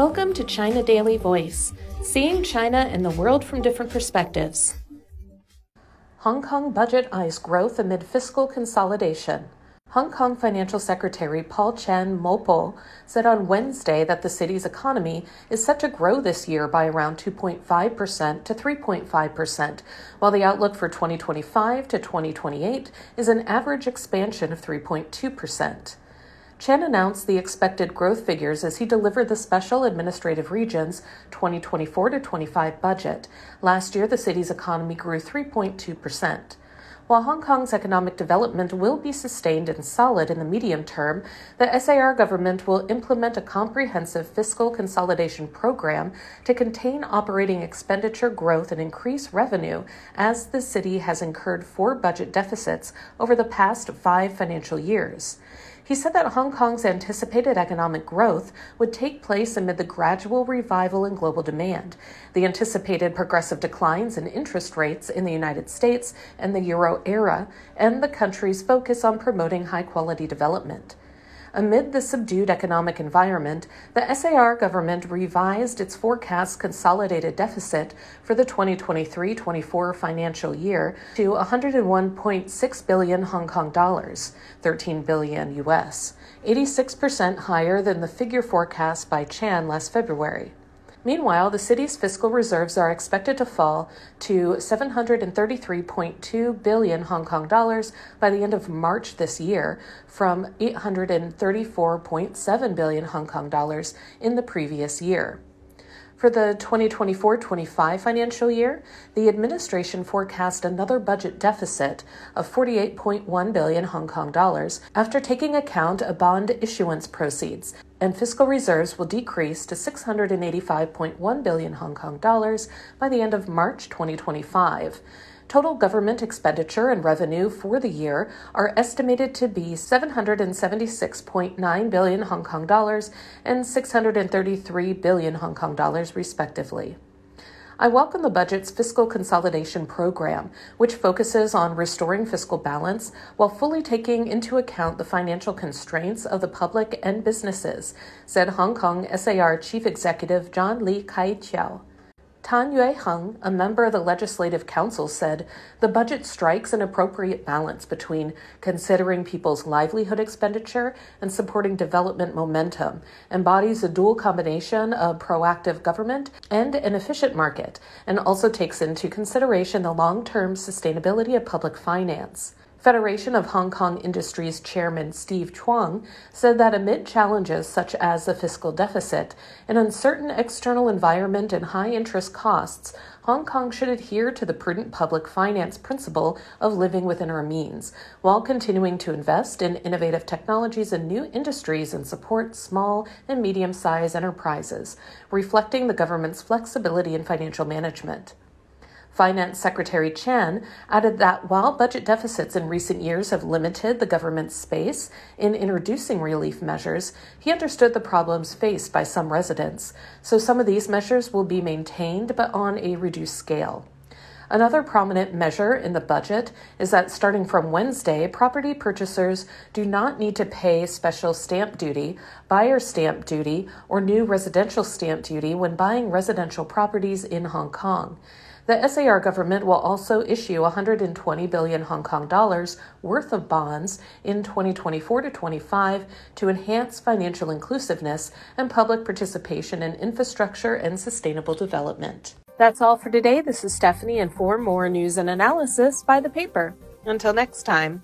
Welcome to China Daily Voice, seeing China and the world from different perspectives. Hong Kong budget eyes growth amid fiscal consolidation. Hong Kong Financial Secretary Paul Chan Mo-po said on Wednesday that the city's economy is set to grow this year by around 2.5% to 3.5%, while the outlook for 2025 to 2028 is an average expansion of 3.2%. Chan announced the expected growth figures as he delivered the Special Administrative Region's 2024 to 25 budget. Last year, the city's economy grew 3.2%. While Hong Kong's economic development will be sustained and solid in the medium term, the SAR government will implement a comprehensive fiscal consolidation program to contain operating expenditure growth and increase revenue as the city has incurred four budget deficits over the past five financial years. He said that Hong Kong's anticipated economic growth would take place amid the gradual revival in global demand, the anticipated progressive declines in interest rates in the United States and the euro area, and the country's focus on promoting high quality development. Amid the subdued economic environment, the SAR government revised its forecast consolidated deficit for the 2023-24 financial year to 101.6 billion Hong Kong dollars, 13 billion US, 86% higher than the figure forecast by Chan last February. Meanwhile, the city's fiscal reserves are expected to fall to 733.2 billion Hong Kong dollars by the end of March this year from 834.7 billion Hong Kong dollars in the previous year. For the 2024 25 financial year, the administration forecast another budget deficit of 48.1 billion Hong Kong dollars after taking account of bond issuance proceeds, and fiscal reserves will decrease to 685.1 billion Hong Kong dollars by the end of March 2025. Total government expenditure and revenue for the year are estimated to be 776.9 billion Hong Kong dollars and 633 billion Hong Kong dollars, respectively. I welcome the budget's fiscal consolidation program, which focuses on restoring fiscal balance while fully taking into account the financial constraints of the public and businesses, said Hong Kong SAR Chief Executive John Lee Ka-chiu. Tan Yueheng, a member of the Legislative Council, said the budget strikes an appropriate balance between considering people's livelihood expenditure and supporting development momentum, embodies a dual combination of proactive government and an efficient market, and also takes into consideration the long term sustainability of public finance. Federation of Hong Kong Industries Chairman Steve Chuang said that amid challenges such as the fiscal deficit, an uncertain external environment, and high interest costs, Hong Kong should adhere to the prudent public finance principle of living within our means, while continuing to invest in innovative technologies and new industries and support small and medium sized enterprises, reflecting the government's flexibility in financial management. Finance Secretary Chan added that while budget deficits in recent years have limited the government's space in introducing relief measures, he understood the problems faced by some residents, so some of these measures will be maintained but on a reduced scale. Another prominent measure in the budget is that starting from Wednesday, property purchasers do not need to pay special stamp duty, buyer stamp duty, or new residential stamp duty when buying residential properties in Hong Kong. The SAR government will also issue 120 billion Hong Kong dollars worth of bonds in 2024 to 25 to enhance financial inclusiveness and public participation in infrastructure and sustainable development. That's all for today. This is Stephanie, and for more news and analysis, buy the paper. Until next time.